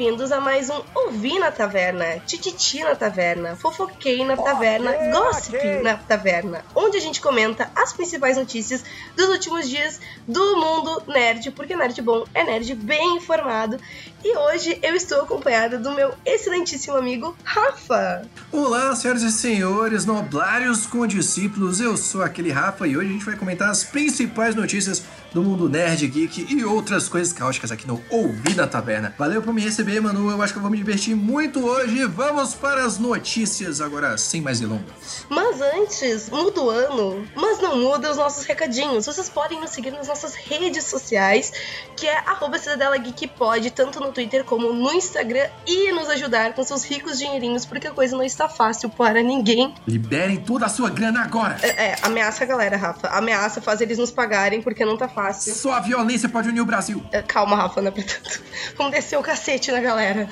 bem-vindos a mais um Ouvi na Taverna, Tititi na Taverna, Fofoquei na Taverna, Gossip na Taverna, onde a gente comenta as principais notícias dos últimos dias do mundo nerd, porque nerd bom é nerd bem informado. E hoje eu estou acompanhada do meu excelentíssimo amigo Rafa. Olá, senhoras e senhores, noblários com discípulos, eu sou aquele Rafa e hoje a gente vai comentar as principais notícias do mundo nerd, geek e outras coisas caóticas aqui no Ouvi na Taverna. Valeu por me receber, Manu, eu acho que eu vou me divertir muito hoje. Vamos para as notícias agora, sem mais delongas. Mas antes, muda o ano, mas não muda os nossos recadinhos. Vocês podem nos seguir nas nossas redes sociais, que é arroba Cidadela Geek Pod, tanto no Twitter como no Instagram, e nos ajudar com seus ricos dinheirinhos, porque a coisa não está fácil para ninguém. Liberem toda a sua grana agora! É, é, ameaça a galera, Rafa. Ameaça fazer eles nos pagarem, porque não tá fácil. Só a violência pode unir o Brasil. É, Calma, Rafa, não é pra tanto. Vamos descer o cacete na galera.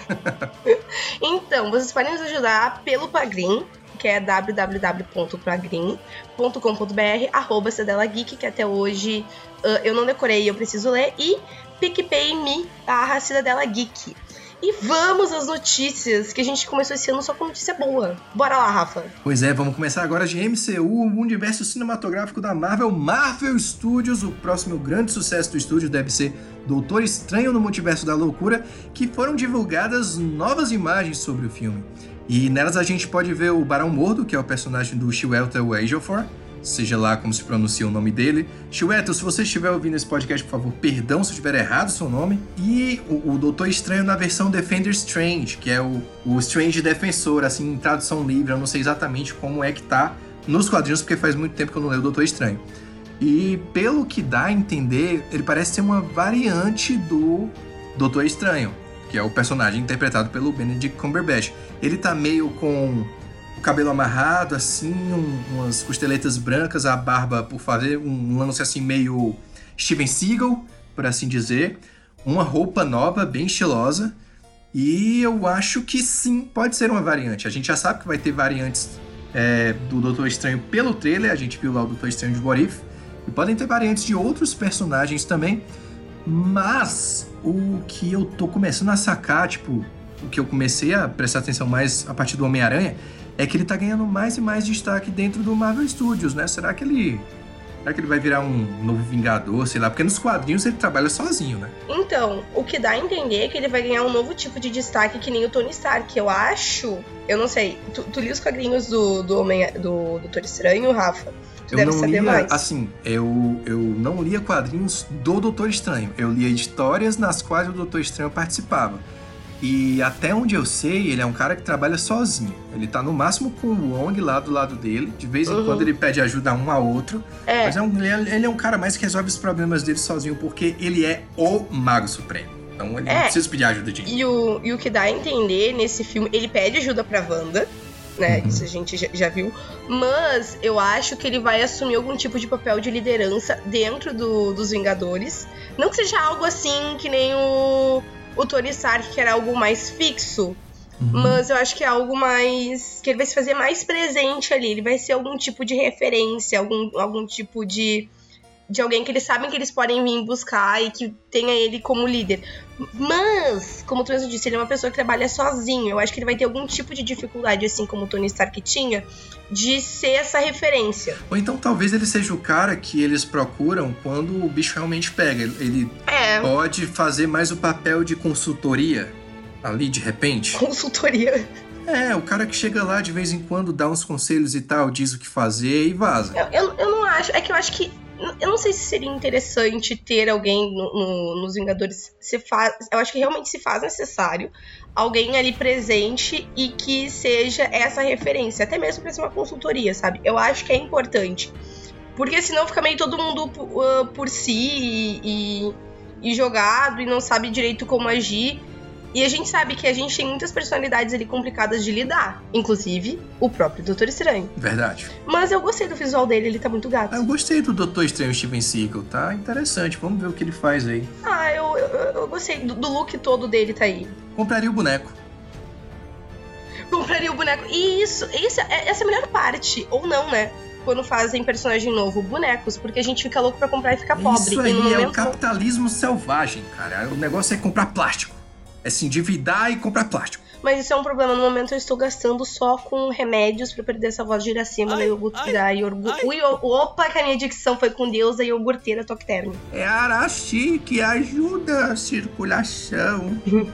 então, vocês podem nos ajudar pelo Pagrim, que é www.pagrim.com.br, arroba Cidadela Geek, que até hoje uh, eu não decorei eu preciso ler, e PicPay.me barra Cidadela Geek. E vamos às notícias, que a gente começou esse ano só com notícia boa. Bora lá, Rafa. Pois é, vamos começar agora de MCU, o universo cinematográfico da Marvel, Marvel Studios. O próximo grande sucesso do estúdio deve ser Doutor Estranho no Multiverso da Loucura, que foram divulgadas novas imagens sobre o filme. E nelas a gente pode ver o Barão Mordo, que é o personagem do Chiwetel Ejiofor, seja lá como se pronuncia o nome dele. Chiwetel, se você estiver ouvindo esse podcast, por favor, perdão se eu tiver errado o seu nome. E o, o Doutor Estranho na versão Defender Strange, que é o, o Strange Defensor, assim, em tradução livre. Eu não sei exatamente como é que tá nos quadrinhos, porque faz muito tempo que eu não leio o Doutor Estranho. E pelo que dá a entender, ele parece ser uma variante do Doutor Estranho, que é o personagem interpretado pelo Benedict Cumberbatch. Ele tá meio com o cabelo amarrado, assim, um, umas costeletas brancas, a barba por fazer um lance assim meio Steven Seagal, por assim dizer. Uma roupa nova, bem estilosa. E eu acho que sim, pode ser uma variante. A gente já sabe que vai ter variantes é, do Doutor Estranho pelo trailer. A gente viu lá o Doutor Estranho de What If. E podem ter variantes de outros personagens também. Mas o que eu tô começando a sacar, tipo, o que eu comecei a prestar atenção mais a partir do Homem-Aranha, é que ele tá ganhando mais e mais destaque dentro do Marvel Studios, né? Será que ele. Será que ele vai virar um novo Vingador, sei lá? Porque nos quadrinhos ele trabalha sozinho, né? Então, o que dá a entender é que ele vai ganhar um novo tipo de destaque que nem o Tony Stark. Eu acho. Eu não sei. Tu, tu li os quadrinhos do, do Homem do Doutor Estranho, Rafa? Tu Eu deve não saber lia, mais. assim, eu, eu não lia quadrinhos do Doutor Estranho. Eu lia histórias nas quais o Doutor Estranho participava. E até onde eu sei, ele é um cara que trabalha sozinho. Ele tá no máximo com o Wong lá do lado dele. De vez em Uhum. quando ele pede ajuda um a outro. É. Mas é um- ele, é, ele é um cara mais que resolve os problemas dele sozinho, porque ele é o Mago Supremo. Então ele não É. precisa pedir ajuda de ninguém. E o, e o que dá a entender nesse filme, ele pede ajuda pra Wanda, né? Uhum. Isso a gente já, já viu. Mas eu acho que ele vai assumir algum tipo de papel de liderança dentro do- dos Vingadores. Não que seja algo assim que nem o, o Tony Stark, que era algo mais fixo. Uhum. Mas eu acho que é algo mais. que ele vai se fazer mais presente ali. Ele vai ser algum tipo de referência, algum, algum tipo de. De alguém que eles sabem que eles podem vir buscar e que tenha ele como líder. Mas, como tu mesmo disse, ele é uma pessoa que trabalha sozinho. Eu acho que ele vai ter algum tipo de dificuldade, assim como o Tony Stark tinha, de ser essa referência. Ou então talvez ele seja o cara que eles procuram quando o bicho realmente pega. Ele É, pode fazer mais o papel de consultoria ali de repente. consultoria. É, o cara que chega lá de vez em quando, dá uns conselhos e tal, diz o que fazer e vaza. Eu, eu, eu não acho. É que eu acho que. Eu não sei se seria interessante ter alguém no- no- nos Vingadores. Se faz, eu acho que realmente se faz necessário alguém ali presente e que seja essa referência, até mesmo pra ser uma consultoria, sabe? Eu acho que é importante. Porque senão fica meio todo mundo uh, por si e, e- e jogado e não sabe direito como agir. E a gente sabe que a gente tem muitas personalidades ali complicadas de lidar. Inclusive, o próprio Doutor Estranho. Verdade. Mas eu gostei do visual dele, ele tá muito gato. Ah, eu gostei do Doutor Estranho Steven Seagal, tá interessante. Vamos ver o que ele faz aí. Ah, eu, eu, eu gostei do, do look todo dele, tá aí. Compraria o boneco. Compraria o boneco. E isso, isso é, essa é a melhor parte. Ou não, né? Quando fazem personagem novo, bonecos, porque a gente fica louco pra comprar e fica pobre. Isso aí é o capitalismo selvagem, cara. O negócio é comprar plástico. É se endividar e comprar plástico. Mas isso é um problema. No momento eu estou gastando só com remédios pra perder essa voz de Iracema da, iogurte, da iorgu... Ui, o- Opa, que a minha dicção foi com Deus da iogurteira toque terno. É Arashi que ajuda a circulação.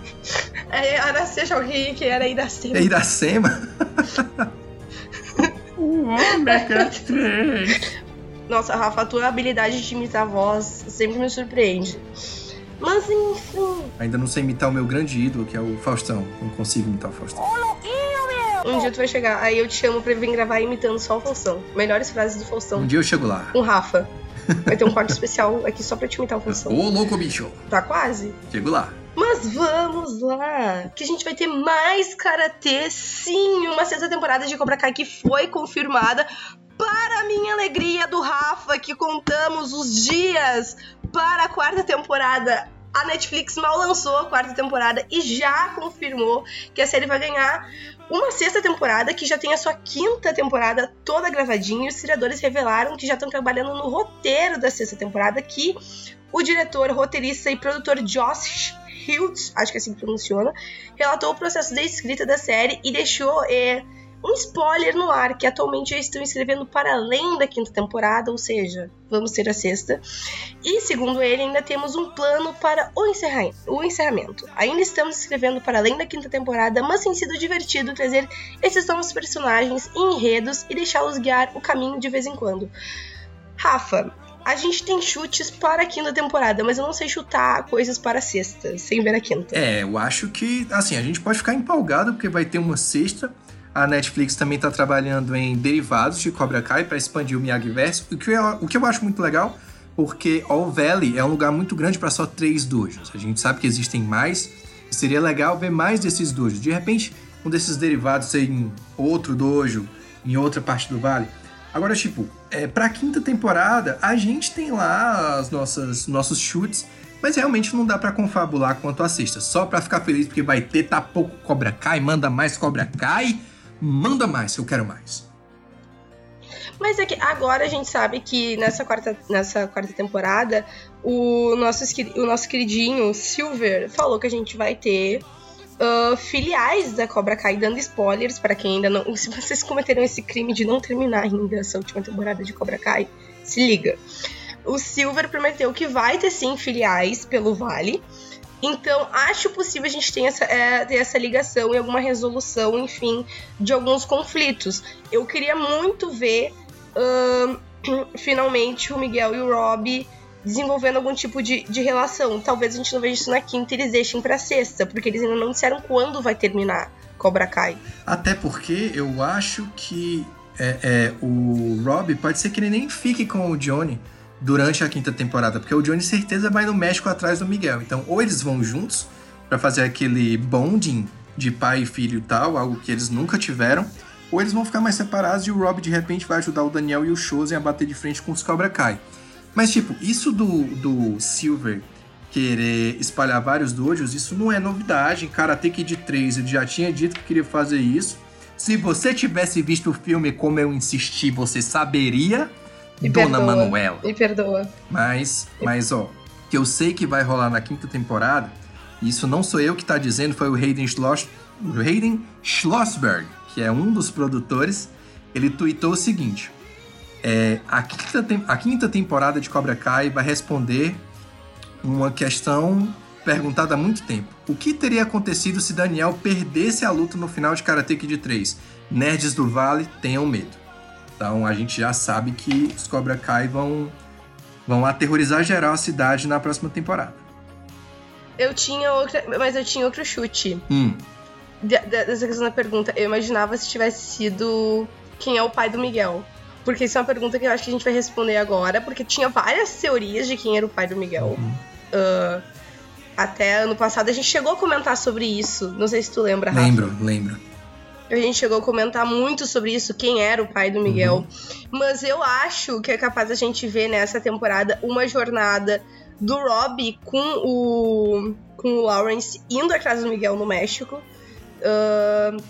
É, seja alguém que era Iracema. É Iracema? o ômega 3. Nossa, Rafa, a tua habilidade de imitar a voz sempre me surpreende. Mas enfim, Ainda não sei imitar o meu grande ídolo, que é o Faustão. Não consigo imitar o Faustão. um dia tu vai chegar, aí eu te chamo pra vir gravar imitando só o Faustão. Melhores frases do Faustão. Um dia eu chego lá. Com Rafa. Vai ter um corte especial aqui só pra te imitar o Faustão. Ô, louco bicho. Tá quase? Chego lá. Mas vamos lá, que a gente vai ter mais karatê, sim, uma sexta temporada de Cobra Kai que foi confirmada. Para a minha alegria do Rafa, que contamos os dias para a quarta temporada. A Netflix mal lançou a quarta temporada e já confirmou que a série vai ganhar uma sexta temporada que já tem a sua quinta temporada toda gravadinha. Os criadores revelaram que já estão trabalhando no roteiro da sexta temporada, que o diretor, roteirista e produtor Josh Hilt, acho que é assim que pronunciona, relatou o processo da escrita da série e deixou é, um spoiler no ar, que atualmente já estão escrevendo para além da quinta temporada, ou seja, vamos ter a sexta. E segundo ele, ainda temos um plano para o, encerra- o encerramento. Ainda estamos escrevendo para além da quinta temporada, mas tem sido divertido trazer esses novos personagens e enredos e deixá-los guiar o caminho de vez em quando. Rafa, a gente tem chutes para a quinta temporada, mas eu não sei chutar coisas para a sexta, sem ver a quinta. É, eu acho que, assim, a gente pode ficar empolgado porque vai ter uma sexta. A Netflix também tá trabalhando em derivados de Cobra Kai para expandir o Miyagi-Verso, o que, eu, o que eu acho muito legal, porque All Valley é um lugar muito grande para só três dojos. A gente sabe que existem mais, e seria legal ver mais desses dojos. De repente, um desses derivados em outro dojo, em outra parte do vale. Agora, tipo, é, pra quinta temporada, a gente tem lá as nossas nossos chutes, mas realmente não dá pra confabular quanto a sexta. Só pra ficar feliz porque vai ter, tá pouco Cobra Kai, manda mais Cobra Kai, manda mais, eu quero mais. Mas é que agora a gente sabe que nessa quarta, nessa quarta temporada, o nosso, o nosso queridinho Silver falou que a gente vai ter ah, filiais da Cobra Kai dando spoilers para quem ainda não. Se vocês cometeram esse crime de não terminar ainda essa última temporada de Cobra Kai, se liga. O Silver prometeu que vai ter sim filiais pelo Vale. Então, acho possível a gente ter essa, é, ter essa ligação e alguma resolução, enfim, de alguns conflitos. Eu queria muito ver, finalmente, o Miguel e o Rob desenvolvendo algum tipo de, de relação. Talvez a gente não veja isso na quinta e eles deixem pra sexta, porque eles ainda não disseram quando vai terminar Cobra Kai. Até porque eu acho que é, é, o Rob pode ser que ele nem fique com o Johnny durante a quinta temporada, porque o Johnny certeza vai no México atrás do Miguel. Então, ou eles vão juntos pra fazer aquele bonding de pai e filho e tal, algo que eles nunca tiveram, ou eles vão ficar mais separados e o Rob de repente vai ajudar o Daniel e o Chosen a bater de frente com os Cobra Kai. Mas, tipo, isso do, do Silver querer espalhar vários dojos, isso não é novidade. Em Karate Kid 3 ele já tinha dito que queria fazer isso. Se você tivesse visto o filme como eu insisti, você saberia, Me Dona perdoa. Manuela. Me perdoa. Mas, mas ó, que eu sei que vai rolar na quinta temporada, e isso não sou eu que tá dizendo, foi o Hayden, Schloss, o Hayden Schlossberg, que é um dos produtores, ele tweetou o seguinte: é, a, quinta a quinta temporada de Cobra Kai vai responder uma questão perguntada há muito tempo. O que teria acontecido se Daniel perdesse a luta no final de Karate Kid 3? Nerds do Vale tenham medo. Então a gente já sabe que os Cobra Kai vão, vão aterrorizar geral a cidade na próxima temporada. Eu tinha outra. Mas eu tinha outro chute. Hum, de- de- dessa questão da pergunta. Eu imaginava se tivesse sido quem é o pai do Miguel. Porque isso é uma pergunta que eu acho que a gente vai responder agora, porque tinha várias teorias de quem era o pai do Miguel. Ah, Até ano passado a gente chegou a comentar sobre isso. Não sei se tu lembra, Rafa. Lembro, lembro. A gente chegou a comentar muito sobre isso, quem era o pai do Miguel. Uhum. Mas eu acho que é capaz a gente ver nessa temporada uma jornada do Rob com o, com o Lawrence indo atrás do Miguel no México. Uh,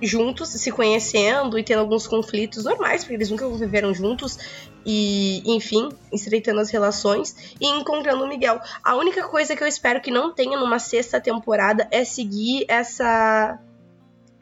juntos, se conhecendo e tendo alguns conflitos normais, porque eles nunca viveram juntos, e, enfim, estreitando as relações e encontrando o Miguel. A única coisa que eu espero que não tenha numa sexta temporada é seguir essa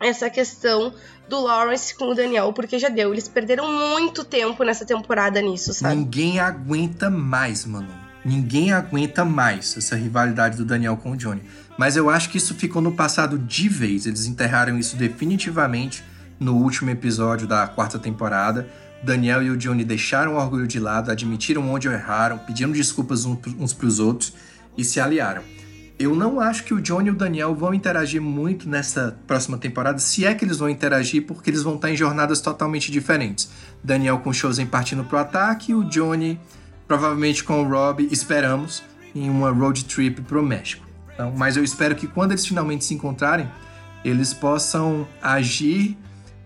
essa questão do Lawrence com o Daniel, porque já deu. Eles perderam muito tempo nessa temporada nisso, sabe? Ninguém aguenta mais, mano. Ninguém aguenta mais essa rivalidade do Daniel com o Johnny. Mas eu acho que isso ficou no passado de vez. Eles enterraram isso definitivamente no último episódio da quarta temporada. Daniel e o Johnny deixaram o orgulho de lado, admitiram onde erraram, pediram desculpas uns para os outros e se aliaram. Eu não acho que o Johnny e o Daniel vão interagir muito nessa próxima temporada, se é que eles vão interagir, porque eles vão estar em jornadas totalmente diferentes. Daniel com o Chosen partindo pro ataque o Johnny, provavelmente com o Rob, esperamos, em uma road trip pro México. Então, mas eu espero que quando eles finalmente se encontrarem, eles possam agir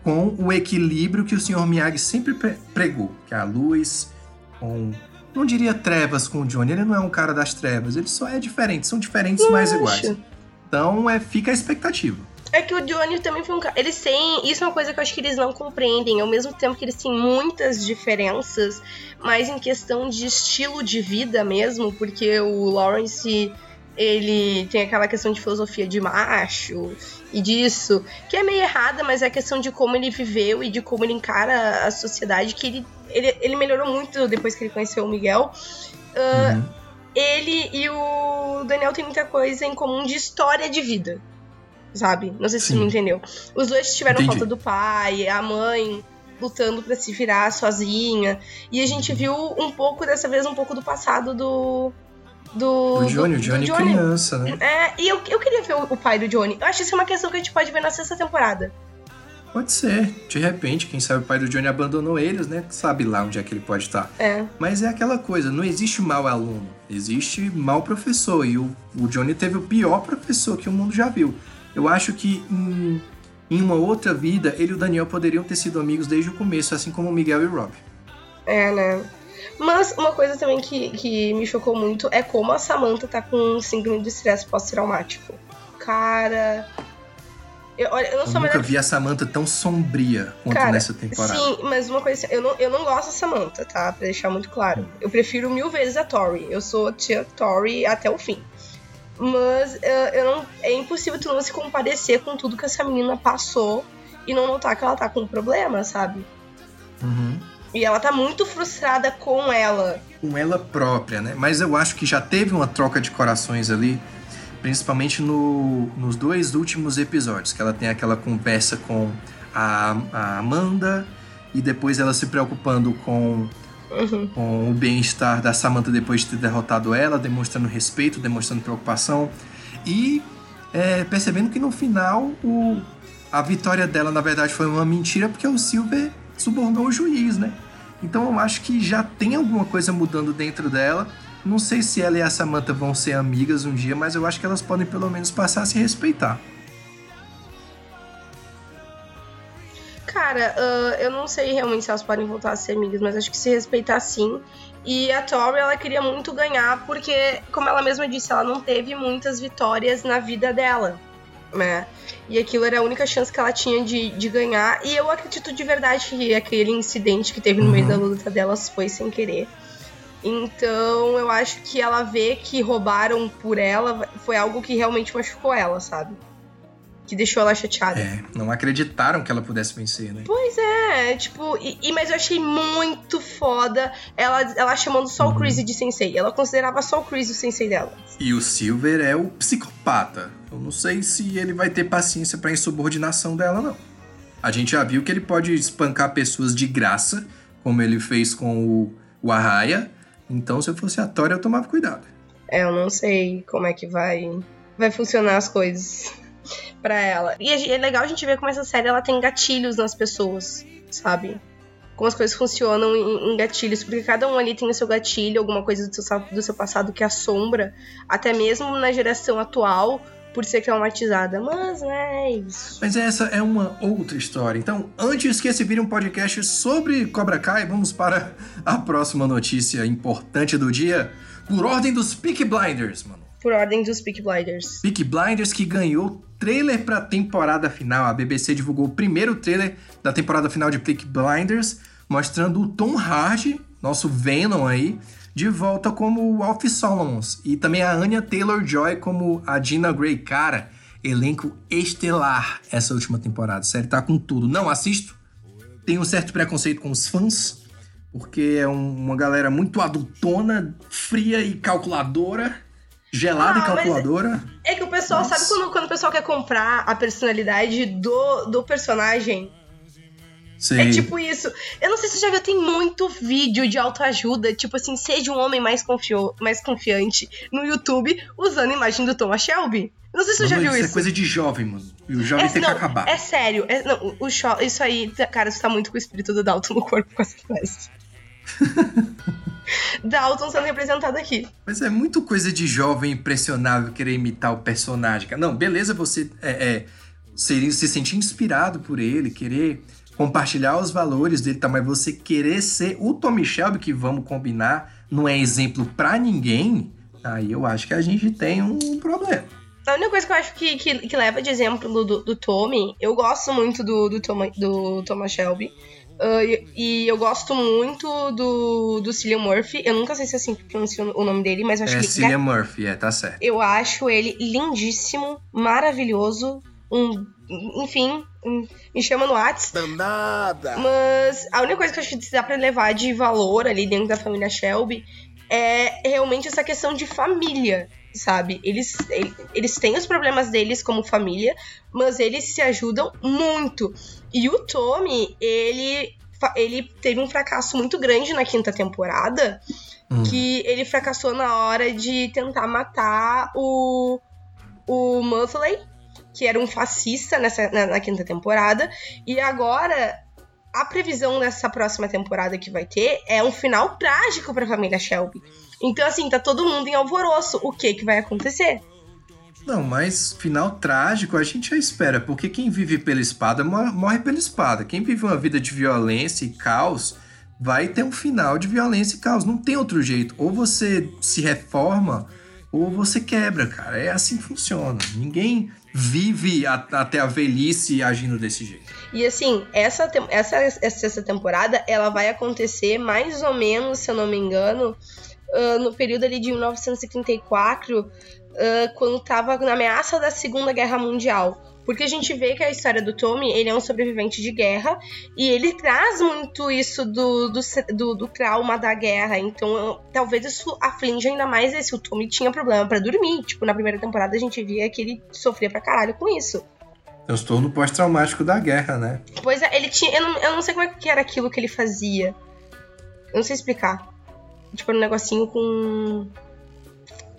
com o equilíbrio que o Sr. Miyagi sempre pregou, que é a luz com não diria trevas com o Johnny, ele não é um cara das trevas, ele só é diferente, são diferentes, mas iguais. Então é, fica a expectativa. É que o Johnny também foi um cara. Eles têm. Isso é uma coisa que eu acho que eles não compreendem. Ao mesmo tempo que eles têm muitas diferenças, mas em questão de estilo de vida mesmo, porque o Lawrence ele tem aquela questão de filosofia de macho e disso, que é meio errada, mas é a questão de como ele viveu e de como ele encara a sociedade, que ele, ele, ele melhorou muito depois que ele conheceu o Miguel. Uh, uhum. Ele e o Daniel têm muita coisa em comum de história de vida, sabe? Não sei se Sim. você me entendeu. Os dois tiveram Entendi. falta do pai, a mãe lutando para se virar sozinha. E a gente viu um pouco, dessa vez, um pouco do passado do, do, do Johnny, do, o Johnny, Johnny criança, né? É, e eu, eu queria ver o, o, pai do Johnny. Eu acho que isso é uma questão que a gente pode ver na sexta temporada. Pode ser. De repente, quem sabe o pai do Johnny abandonou eles, né? Sabe lá onde é que ele pode estar. É. Mas é aquela coisa, não existe mau aluno, existe mau professor. E o, o Johnny teve o pior professor que o mundo já viu. Eu acho que em, em uma outra vida, ele e o Daniel poderiam ter sido amigos desde o começo, assim como o Miguel e o Rob. É, né? Mas uma coisa também que, que me chocou muito é como a Samantha tá com um síndrome de estresse pós-traumático. Cara. Eu, olha, eu, não eu nunca melhor... vi a Samantha tão sombria quanto Cara, nessa temporada. Sim, mas uma coisa assim, eu não, eu não gosto da Samantha, tá? Pra deixar muito claro. Eu prefiro mil vezes a Tori. Eu sou tia Tori até o fim. Mas eu não, é impossível tu não se compadecer com tudo que essa menina passou e não notar que ela tá com um problema, sabe? Uhum. E ela tá muito frustrada com ela. Com ela própria, né? Mas eu acho que já teve uma troca de corações ali, principalmente no, nos dois últimos episódios, que ela tem aquela conversa com a, a Amanda e depois ela se preocupando com, uhum. com o bem-estar da Samantha depois de ter derrotado ela, demonstrando respeito, demonstrando preocupação e é, percebendo que no final o, a vitória dela na verdade foi uma mentira porque o Silver subornou o juiz, né? Então eu acho que já tem alguma coisa mudando dentro dela. Não sei se ela e a Samantha vão ser amigas um dia, mas eu acho que elas podem pelo menos passar a se respeitar. Cara, uh, eu não sei realmente se elas podem voltar a ser amigas, mas acho que se respeitar sim. E a Tori, ela queria muito ganhar, porque, como ela mesma disse, ela não teve muitas vitórias na vida dela né? E aquilo era a única chance que ela tinha de, de ganhar. E eu acredito de verdade que aquele incidente que teve no uhum. meio da luta delas foi sem querer. Então eu acho que ela vê que roubaram por ela foi algo que realmente machucou ela, sabe? que deixou ela chateada. É, não acreditaram que ela pudesse vencer, né? Pois é, tipo, e, e mas eu achei muito foda ela, ela chamando só uhum. o Chris de sensei. Ela considerava só o Chris o sensei dela. E o Silver é o psicopata. Eu não sei se ele vai ter paciência pra insubordinação dela, não. A gente já viu que ele pode espancar pessoas de graça, como ele fez com o, o Arraia. Então, se eu fosse a Tori, eu tomava cuidado. É, eu não sei como é que vai, vai funcionar as coisas para ela. E é legal a gente ver como essa série ela tem gatilhos nas pessoas, sabe? como as coisas funcionam em, em, gatilhos, porque cada um ali tem o seu gatilho, alguma coisa do seu, do seu passado que assombra, até mesmo na geração atual, por ser traumatizada. Mas, né, é isso. Mas essa é uma outra história. Então, antes que esse vire um podcast sobre Cobra Kai, vamos para a próxima notícia importante do dia, por ordem dos Peak Blinders, mano. Por ordem dos Peak Blinders. Peak Blinders que ganhou trailer para a temporada final. A BBC divulgou o primeiro trailer da temporada final de Peak Blinders, mostrando o Tom Hardy, nosso Venom aí, de volta como o Alfie Solomons e também a Anya Taylor-Joy como a Gina Grey. Cara, elenco estelar essa última temporada. A série tá com tudo. Não assisto. Tenho um certo preconceito com os fãs, porque é um, uma galera muito adultona, fria e calculadora. Gelada ah, e calculadora. É que o pessoal, Nossa. sabe quando, quando o pessoal quer comprar a personalidade do, do personagem? Sim. É tipo isso. Eu não sei se você já viu, tem muito vídeo de autoajuda, tipo assim, seja um homem mais, confio, mais confiante no YouTube usando a imagem do Thomas Shelby. Não sei se você já viu isso. Isso é coisa de jovem, mano. E o jovem é, tem não, que acabar. É sério. É, não, o, show, isso aí, cara, você tá muito com o espírito do Dalton no corpo com essa frase. Dalton sendo representado aqui. Mas é muito coisa de jovem impressionável querer imitar o personagem. Não, beleza você é, é, se, se sentir inspirado por ele, querer compartilhar os valores dele, tá? Mas você querer ser o Tommy Shelby, que vamos combinar, não é exemplo para ninguém, aí eu acho que a gente tem um problema. A única coisa que eu acho que, que, que leva de exemplo do, do Tommy, eu gosto muito do, do, Tom, do Thomas Shelby. Uh, e, e, eu gosto muito do, do Cillian Murphy. Eu nunca sei se é assim que pronuncia o nome dele, mas eu acho é que. É Cillian Murphy, é, tá certo. Eu acho ele lindíssimo, maravilhoso. Um enfim, me chama no WhatsApp. Nada. Mas a única coisa que eu acho que dá pra levar de valor ali dentro da família Shelby é realmente essa questão de família, sabe? Eles, eles têm os problemas deles como família, mas eles se ajudam muito. E o Tommy, ele, ele teve um fracasso muito grande na quinta temporada, hum. que ele fracassou na hora de tentar matar o, o Muffley que era um fascista nessa, na, na quinta temporada. E agora, a previsão dessa próxima temporada que vai ter é um final trágico para a família Shelby. Então, assim, tá todo mundo em alvoroço. O que que vai acontecer? Não, mas final trágico a gente já espera, porque quem vive pela espada morre pela espada. Quem vive uma vida de violência e caos vai ter um final de violência e caos. Não tem outro jeito. Ou você se reforma ou você quebra, cara. É assim que funciona. Ninguém vive a, até a velhice agindo desse jeito. E assim, essa, essa, essa temporada, ela vai acontecer mais ou menos, se eu não me engano, uh, no período ali de 1934, uh, quando estava na ameaça da Segunda Guerra Mundial. Porque a gente vê que a história do Tommy, ele é um sobrevivente de guerra e ele traz muito isso do, do, do, do trauma da guerra. Então, talvez isso aflige ainda mais esse. O Tommy tinha problema para dormir. Tipo, na primeira temporada a gente via que ele sofria pra caralho com isso. Transtorno pós-traumático da guerra, né? Pois é, ele tinha. Eu não, eu não sei como é que era aquilo que ele fazia. Eu não sei explicar. Tipo, um negocinho com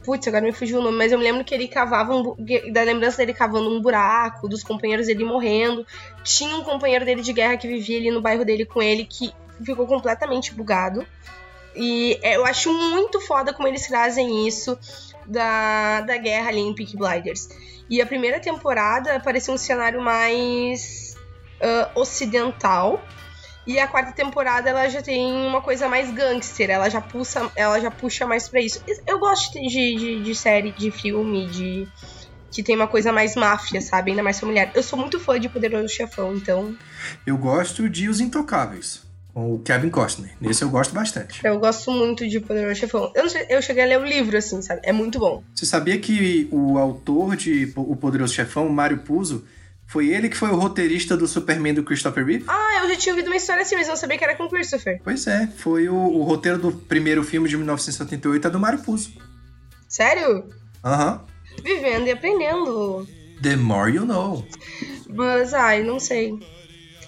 Putz, agora me fugiu o nome, mas eu me lembro que ele cavava um. Da lembrança dele cavando um buraco, dos companheiros dele morrendo. Tinha um companheiro dele de guerra que vivia ali no bairro dele com ele que ficou completamente bugado. E é, eu acho muito foda como eles trazem isso da, da guerra ali em Peak Blinders. E a primeira temporada parecia um cenário mais uh, ocidental e a quarta temporada ela já tem uma coisa mais gangster, ela já puxa, ela já puxa mais para isso. Eu gosto de, de, de, série, de filme, de que tem uma coisa mais máfia, sabe? Ainda mais familiar. Eu sou muito fã de Poderoso Chefão, então. Eu gosto de Os Intocáveis. Com o Kevin Costner. Nesse eu gosto bastante. Eu gosto muito de Poderoso Chefão. Eu, sei, eu cheguei a ler o livro, assim, sabe? É muito bom. Você sabia que o autor de O Poderoso Chefão, Mário Puzo, foi ele que foi o roteirista do Superman do Christopher Reeve? Ah, eu já tinha ouvido uma história assim, mas não sabia que era com o Christopher. Pois é, foi o, o roteiro do primeiro filme de 1978, é do Mario Puzo. Sério? Aham. Uhum. Vivendo e aprendendo. The more you know. Mas, ai, não sei.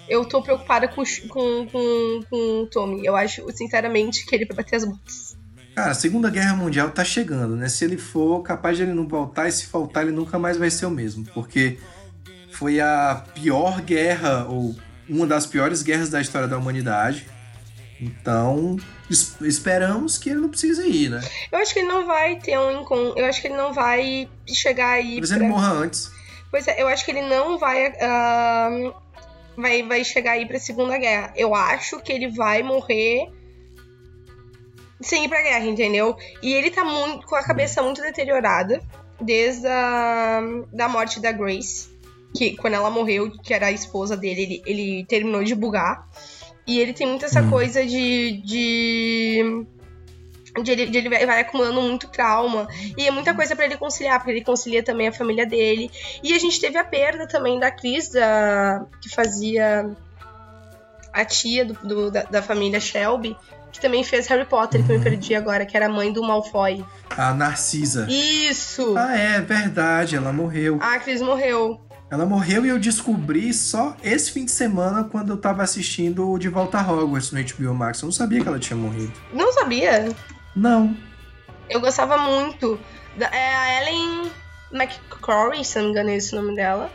Eu tô preocupada com, com, com, com o Tommy. Eu acho, sinceramente, que ele vai bater as botas. Cara, a Segunda Guerra Mundial tá chegando, né? Se ele for capaz de ele não voltar, e se faltar, ele nunca mais vai ser o mesmo. Porque foi a pior guerra, ou uma das piores guerras da história da humanidade. Então, es- esperamos que ele não precise ir, né? Eu acho que ele não vai ter um encontro. Eu acho que ele não vai chegar aí. Talvez pra- ele morra antes. Pois é, eu acho que ele não vai. ah, vai, vai chegar aí pra Segunda Guerra. Eu acho que ele vai morrer sem ir pra guerra, entendeu? E ele tá muito com a cabeça muito deteriorada desde a da morte da Grace. Que quando ela morreu, que era a esposa dele, ele, ele terminou de bugar. E ele tem muito essa Hum. coisa de. de de ele, de ele vai acumulando muito trauma. E é muita coisa pra ele conciliar, porque ele concilia também a família dele. E a gente teve a perda também da Cris, da, que fazia a tia do, do- da, da família Shelby, que também fez Harry Potter, que eu me perdi agora, que era a mãe do Malfoy. A Narcisa. Isso! Ah, é verdade, ela morreu. A Cris morreu. Ela morreu e eu descobri só esse fim de semana quando eu tava assistindo o De Volta a Hogwarts no HBO Max. Eu não sabia que ela tinha morrido. Não sabia? Não. Eu gostava muito. Da, é a Ellen McCrory, se não me engano é esse o nome dela.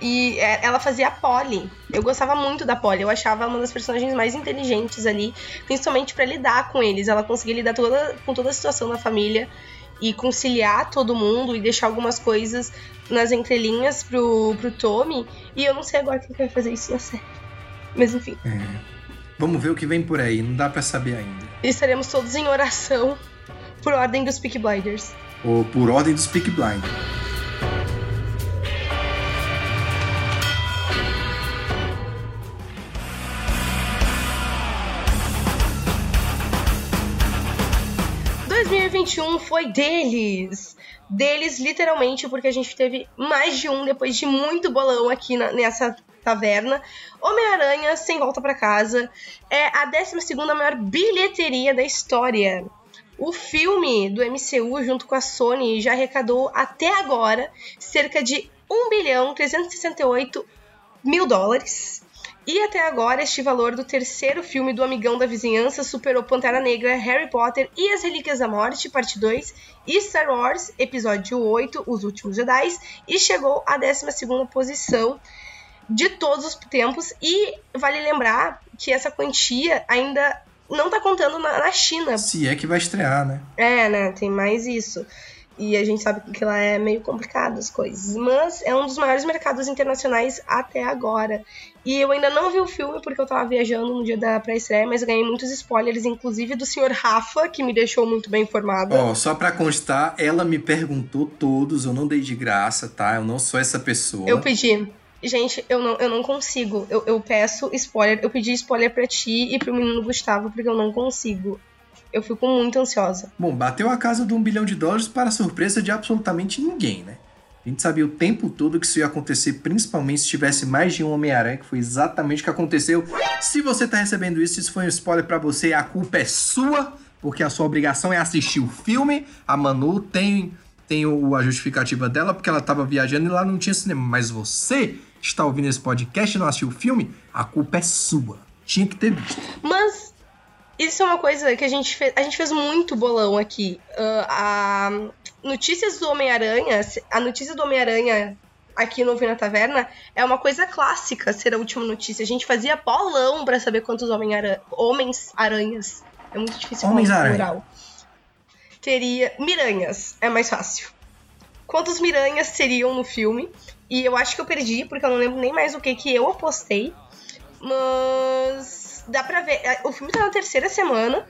E é, ela fazia a Polly. Eu gostava muito da Polly. Eu achava uma das personagens mais inteligentes ali, principalmente pra lidar com eles. Ela conseguia lidar toda, com toda a situação da família e conciliar todo mundo e deixar algumas coisas nas entrelinhas pro, pro Tommy. E eu não sei agora quem que vai fazer isso na série. Mas enfim, Vamos ver o que vem por aí, não dá pra saber ainda. estaremos todos em oração por ordem dos Peaky Blinders. Ou por ordem dos Peak Blind. – 2021 foi deles. Deles, literalmente, porque a gente teve mais de um depois de muito bolão aqui na- nessa taverna. Homem-Aranha Sem Volta pra Casa é a 12 maior bilheteria da história. O filme do MCU, junto com a Sony, já arrecadou até agora cerca de 1 bilhão 368 mil dólares. E até agora, este valor do terceiro filme do Amigão da Vizinhança superou Pantera Negra, Harry Potter e as Relíquias da Morte, parte 2, e Star Wars, episódio 8, Os Últimos Jedi, e chegou à 12ª posição de todos os tempos. E vale lembrar que essa quantia ainda não tá contando na, na China. Se é que vai estrear, né? É, né? Tem mais isso. E a gente sabe que lá é meio complicado as coisas. Mas é um dos maiores mercados internacionais até agora. E eu ainda não vi o filme porque eu tava viajando no dia da pré-estreia, mas eu ganhei muitos spoilers, inclusive do Sr. Rafa, que me deixou muito bem informada. Ó, só pra constar, ela me perguntou todos, eu não dei de graça, tá? Eu não sou essa pessoa. Eu pedi. Gente, eu não, eu não consigo. Eu, eu peço spoiler. Eu pedi spoiler pra ti e pro menino Gustavo, porque eu não consigo. Eu fico muito ansiosa. Bom, bateu a casa de um bilhão de dólares para surpresa de absolutamente ninguém, né? A gente sabia o tempo todo que isso ia acontecer, principalmente se tivesse mais de um Homem-Aranha, que foi exatamente o que aconteceu. Se você tá recebendo isso, isso foi um spoiler pra você, a culpa é sua, porque a sua obrigação é assistir o filme. A Manu tem, tem o, a justificativa dela, porque ela tava viajando e lá não tinha cinema. Mas você está ouvindo esse podcast e não assistiu o filme, a culpa é sua. Tinha que ter visto. Mas isso é uma coisa que a gente fez. A gente fez muito bolão aqui. Ah, a notícias do Homem-Aranha, a notícia do Homem-Aranha aqui no Ouvindo na Taverna é uma coisa clássica ser a última notícia. A gente fazia bolão pra saber quantos Homem-Aranha- Homens-Aranhas. É muito difícil falar Homens-Aranha. plural. Teria. Miranhas, é mais fácil. Quantos Miranhas seriam no filme? E eu acho que eu perdi, porque eu não lembro nem mais o que, que eu apostei. Mas dá pra ver. O filme tá na terceira semana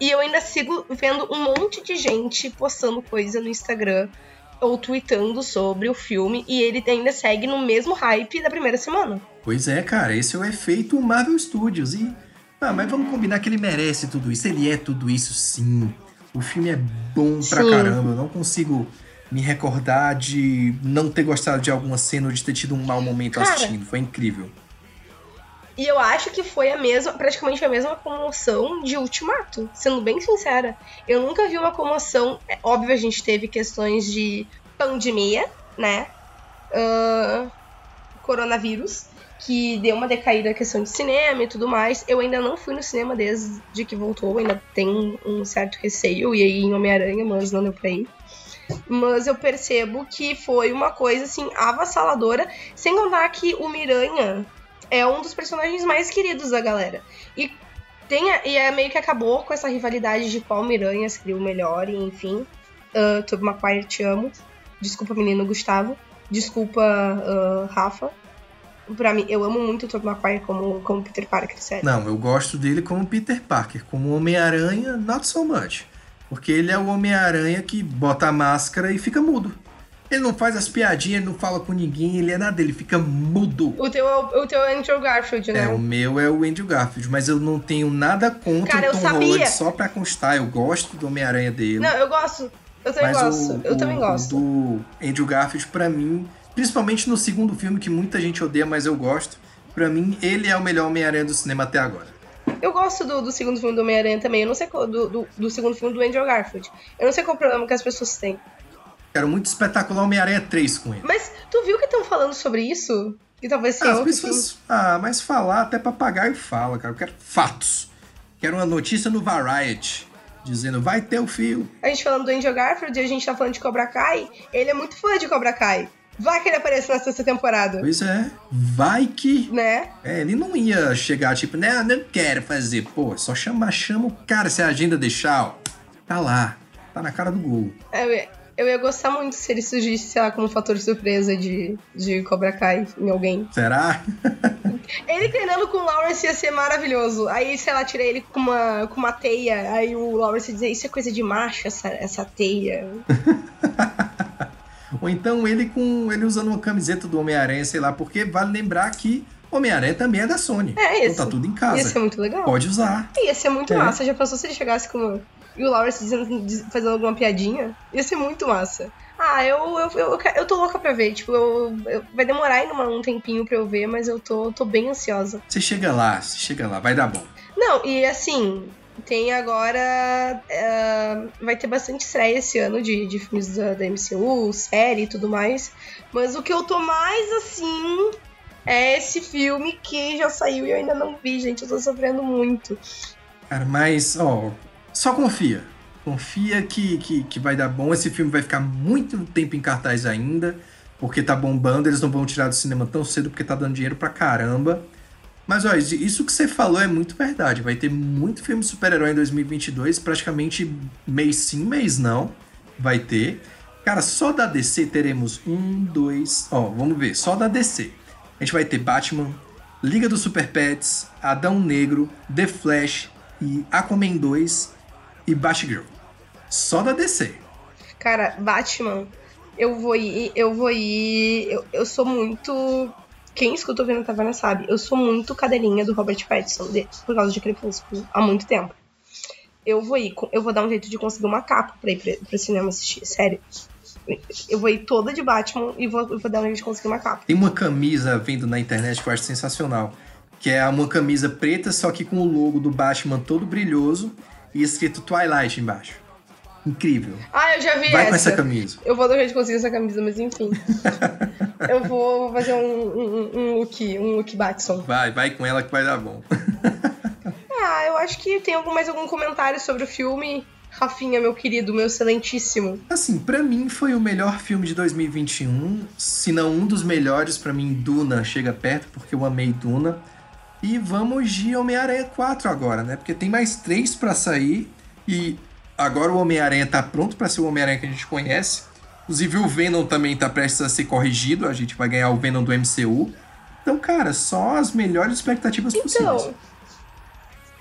e eu ainda sigo vendo um monte de gente postando coisa no Instagram ou tweetando sobre o filme e ele ainda segue no mesmo hype da primeira semana. Pois é, cara, esse é o efeito Marvel Studios. E. Ah, mas vamos combinar que ele merece tudo isso. Ele é tudo isso, sim. O filme é bom pra Sim. caramba. Eu não consigo me recordar de não ter gostado de alguma cena ou de ter tido um mau momento Cara. assistindo. Foi incrível. E eu acho que foi a mesma, praticamente a mesma comoção de Ultimato, sendo bem sincera. Eu nunca vi uma comoção. É óbvio, a gente teve questões de pandemia, né? Ah, coronavírus, que deu uma decaída na questão de cinema e tudo mais. Eu ainda não fui no cinema desde que voltou, ainda tem um certo receio, e aí em Homem-Aranha, mas não deu pra ir. Mas eu percebo que foi uma coisa assim avassaladora, sem contar que o Miranha é um dos personagens mais queridos da galera. E Tem, e é meio que acabou com essa rivalidade de qual Miranha seria o melhor, e enfim. Uh, Tobey Maguire, te amo. Desculpa, menino Gustavo. Desculpa, ah, Rafa. Pra mim, eu amo muito o Tobey Maguire como, como Peter Parker, sério. Não, eu gosto dele como Peter Parker. Como Homem-Aranha, not so much. Porque ele é o Homem-Aranha que bota a máscara e fica mudo. Ele não faz as piadinhas, ele não fala com ninguém, ele é nada, ele fica mudo. O teu, é o o teu é Andrew Garfield, né? É, o meu é o Andrew Garfield, mas eu não tenho nada contra Cara, o Tom sabia. Holland só pra constar. Eu gosto do Homem-Aranha dele. Não, eu gosto. Eu também mas gosto. o, eu o- também o gosto. do Andrew Garfield, pra mim, principalmente no segundo filme, que muita gente odeia, mas eu gosto. Pra mim, ele é o melhor Homem-Aranha do cinema até agora. Eu gosto do, do segundo filme do Homem-Aranha também. Eu não sei qual, do, do, do segundo filme do Andrew Garfield. Eu não sei qual o problema que as pessoas têm. Quero muito espetacular Homem-Aranha 3 com ele. Mas tu viu que estão falando sobre isso? Que talvez Ah, seja as filme. pessoas. Ah, mas falar até papagaio fala, cara. Eu quero fatos. Quero uma notícia no Variety dizendo vai ter o fio. A gente falando do Andrew Garfield e a gente tá falando de Cobra Kai. Ele é muito fã de Cobra Kai. Vai que ele aparece na sexta temporada. Pois é, vai que. Né? É, ele não ia chegar tipo, não, não quero fazer. Pô, é só chama, chama o cara. Se a agenda deixar, ó, tá lá. Tá na cara do gol. Eu, ia- eu ia gostar muito se ele surgisse, sei lá, como fator surpresa de, de Cobra Kai em alguém. Será? Ele treinando com o Lawrence ia ser maravilhoso. Aí, sei lá, tirei ele com uma, com uma teia. Aí o Lawrence ia dizer, isso é coisa de macho, essa, essa teia. Ou então ele com. ele usando uma camiseta do Homem-Aranha, sei lá, porque vale lembrar que Homem-Aranha também é da Sony. É isso. Então tá tudo em Ia casa. ser muito legal. Pode usar. Ia ser muito É. massa. Já pensou se ele chegasse com. E o Lawrence dizendo, fazendo alguma piadinha? Ia ser muito massa. Ah, eu, eu, eu, eu, tô louca pra ver. Tipo, eu, eu- vai demorar ainda um tempinho pra eu ver, mas eu tô, tô bem ansiosa. Você chega lá, você chega lá, vai dar bom. Não, e assim, tem agora. é, vai ter bastante estreia esse ano de, de filmes da, da MCU, série e tudo mais. Mas o que eu tô mais assim. É esse filme que já saiu e eu ainda não vi, gente. Eu tô sofrendo muito. Cara, mas, ó, só confia. Confia que, que, que vai dar bom. Esse filme vai ficar muito tempo em cartaz ainda, porque tá bombando. Eles não vão tirar do cinema tão cedo, porque tá dando dinheiro pra caramba. Mas, ó, isso que você falou é muito verdade. Vai ter muito filme super-herói em 2022, praticamente mês sim, mês não. Vai ter. Cara, só da DC teremos um, dois. Ó, vamos ver. Só da DC. A gente vai ter Batman, Liga dos Super Pets, Adão Negro, The Flash e Aquaman 2 e Batgirl. Só da DC. Cara, Batman, eu vou ir. Eu vou ir. Eu, eu sou muito. Quem escuta ouvindo Taverna sabe, eu sou muito cadelinha do Robert Pattinson de- por causa de Crepúsculo há muito tempo. Eu vou ir, eu vou dar um jeito de conseguir uma capa pra ir pra, pro cinema assistir, sério. Eu vou ir toda de Batman e vou, vou dar um jeito de conseguir uma capa. Tem uma camisa vendo na internet que eu acho sensacional. Que é uma camisa preta, só que com o logo do Batman todo brilhoso e escrito Twilight embaixo. Incrível. Ah, eu já vi Vai com essa. essa camisa. Eu vou dar um jeito de conseguir essa camisa, mas enfim. eu vou fazer um, um, um look, um look Batson. Vai, vai com ela que vai dar bom. Ah, eu acho que tem algum, mais algum comentário sobre o filme. Rafinha, meu querido, meu excelentíssimo. Assim, pra mim foi o melhor filme de 2021, se não um dos melhores, pra mim Duna chega perto, porque eu amei Duna. E vamos de Homem-Aranha 4 agora, né? Porque tem mais três pra sair e agora o Homem-Aranha tá pronto pra ser o Homem-Aranha que a gente conhece. Inclusive o Venom também tá prestes a ser corrigido, a gente vai ganhar o Venom do MCU. Então, cara, só as melhores expectativas possíveis.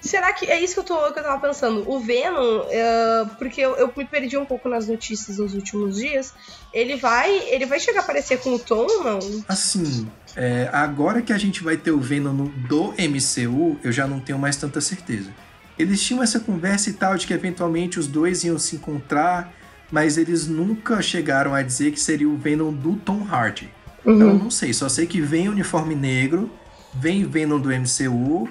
Então, será que é isso que eu, tô, que eu tava pensando? O Venom, é, porque eu, eu me perdi um pouco nas notícias nos últimos dias. Ele vai, ele vai chegar a aparecer com o Tom ou não? Assim, é, agora que a gente vai ter o Venom no- do MCU, eu já não tenho mais tanta certeza. Eles tinham essa conversa e tal de que eventualmente os dois iam se encontrar, mas eles nunca chegaram a dizer que seria o Venom do Tom Hardy. Então eu não sei, só sei que vem uniforme negro, vem Venom do MCU,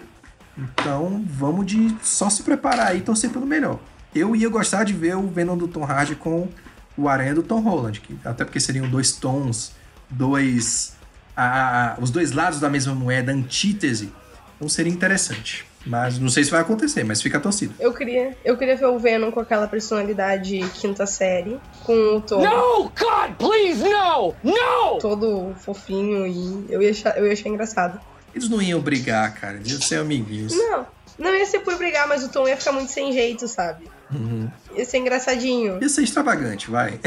então vamos de só se preparar aí e torcer pelo melhor. Eu ia gostar de ver o Venom do Tom Hardy com o Aranha do Tom Holland, que, até porque seriam dois tons, dois. a- a- os dois lados da mesma moeda, antítese. Então seria interessante. Mas não sei se vai acontecer, mas fica a torcida. Eu queria, eu queria ver o Venom com aquela personalidade quinta série, com o Tom No! God, please, no! No! todo fofinho e eu ia achar, eu ia achar engraçado. Eles não iam brigar, cara. Eles iam ser amiguinhos. Não, Não ia ser por brigar, mas o tom ia ficar muito sem jeito, sabe? Uhum. Ia ser engraçadinho. Ia ser extravagante, vai.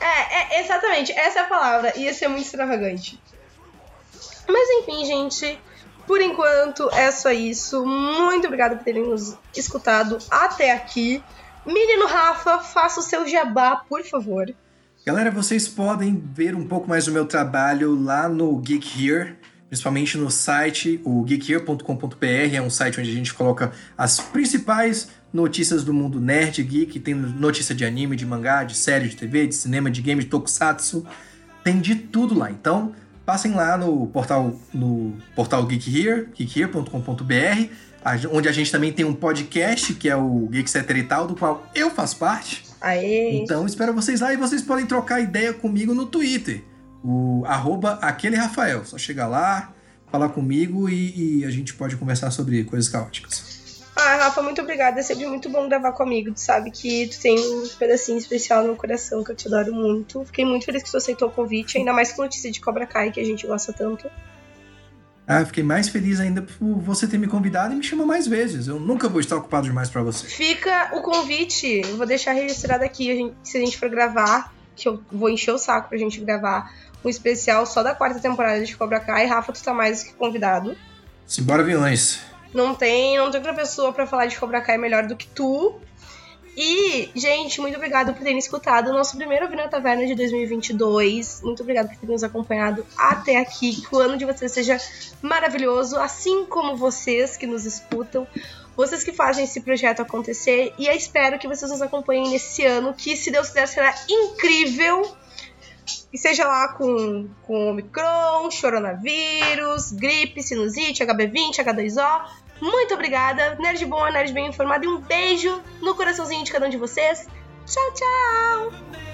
É, é, exatamente, essa é a palavra. Ia ser muito extravagante. Mas enfim, gente. Por enquanto é só isso. Muito obrigada por terem nos escutado até aqui. Menino Rafa, faça o seu jabá, por favor. Galera, vocês podem ver um pouco mais do meu trabalho lá no Geek Here, principalmente no site, o geekhere.com.br, é um site onde a gente coloca as principais notícias do mundo nerd, geek, tem notícia de anime, de mangá, de série, de TV, de cinema, de game, de tokusatsu, tem de tudo lá. Então, passem lá no portal no portal Geek Here, geekhere.com.br, onde a gente também tem um podcast que é o Geek Cetera e tal, do qual eu faço parte. Aê. Então espero vocês lá e vocês podem trocar ideia comigo no Twitter. O arroba aquele Rafael. Só chegar lá, falar comigo e, e, a gente pode conversar sobre coisas caóticas. Ah, Rafa, muito obrigada. É sempre muito bom gravar comigo. Tu sabe que tu tem um pedacinho especial no meu coração, que eu te adoro muito. Fiquei muito feliz que tu aceitou o convite, ainda mais com notícia de Cobra Kai, que a gente gosta tanto. Ah, fiquei mais feliz ainda por você ter me convidado e me chamar mais vezes. Eu nunca vou estar ocupado demais para você. Fica o convite. Eu vou deixar registrado aqui. A gente, se a gente for gravar, que eu vou encher o saco pra gente gravar um especial só da quarta temporada de Cobra Kai. Rafa, tu tá mais que convidado. Simbora, vilões. Não tem, não tem outra pessoa para falar de Cobra Kai melhor do que tu. E, gente, muito obrigado por terem escutado o nosso primeiro Ouvindo na Taverna de 2022. Muito obrigado por terem nos acompanhado até aqui. Que o ano de vocês seja maravilhoso, assim como vocês que nos escutam. Vocês que fazem esse projeto acontecer. E eu espero que vocês nos acompanhem nesse ano, que, se Deus quiser, será incrível. E seja lá com, com Omicron, coronavírus, gripe, sinusite, HB20, H2O. Muito obrigada, nerd bom, nerd bem informado e um beijo no coraçãozinho de cada um de vocês. Tchau, tchau!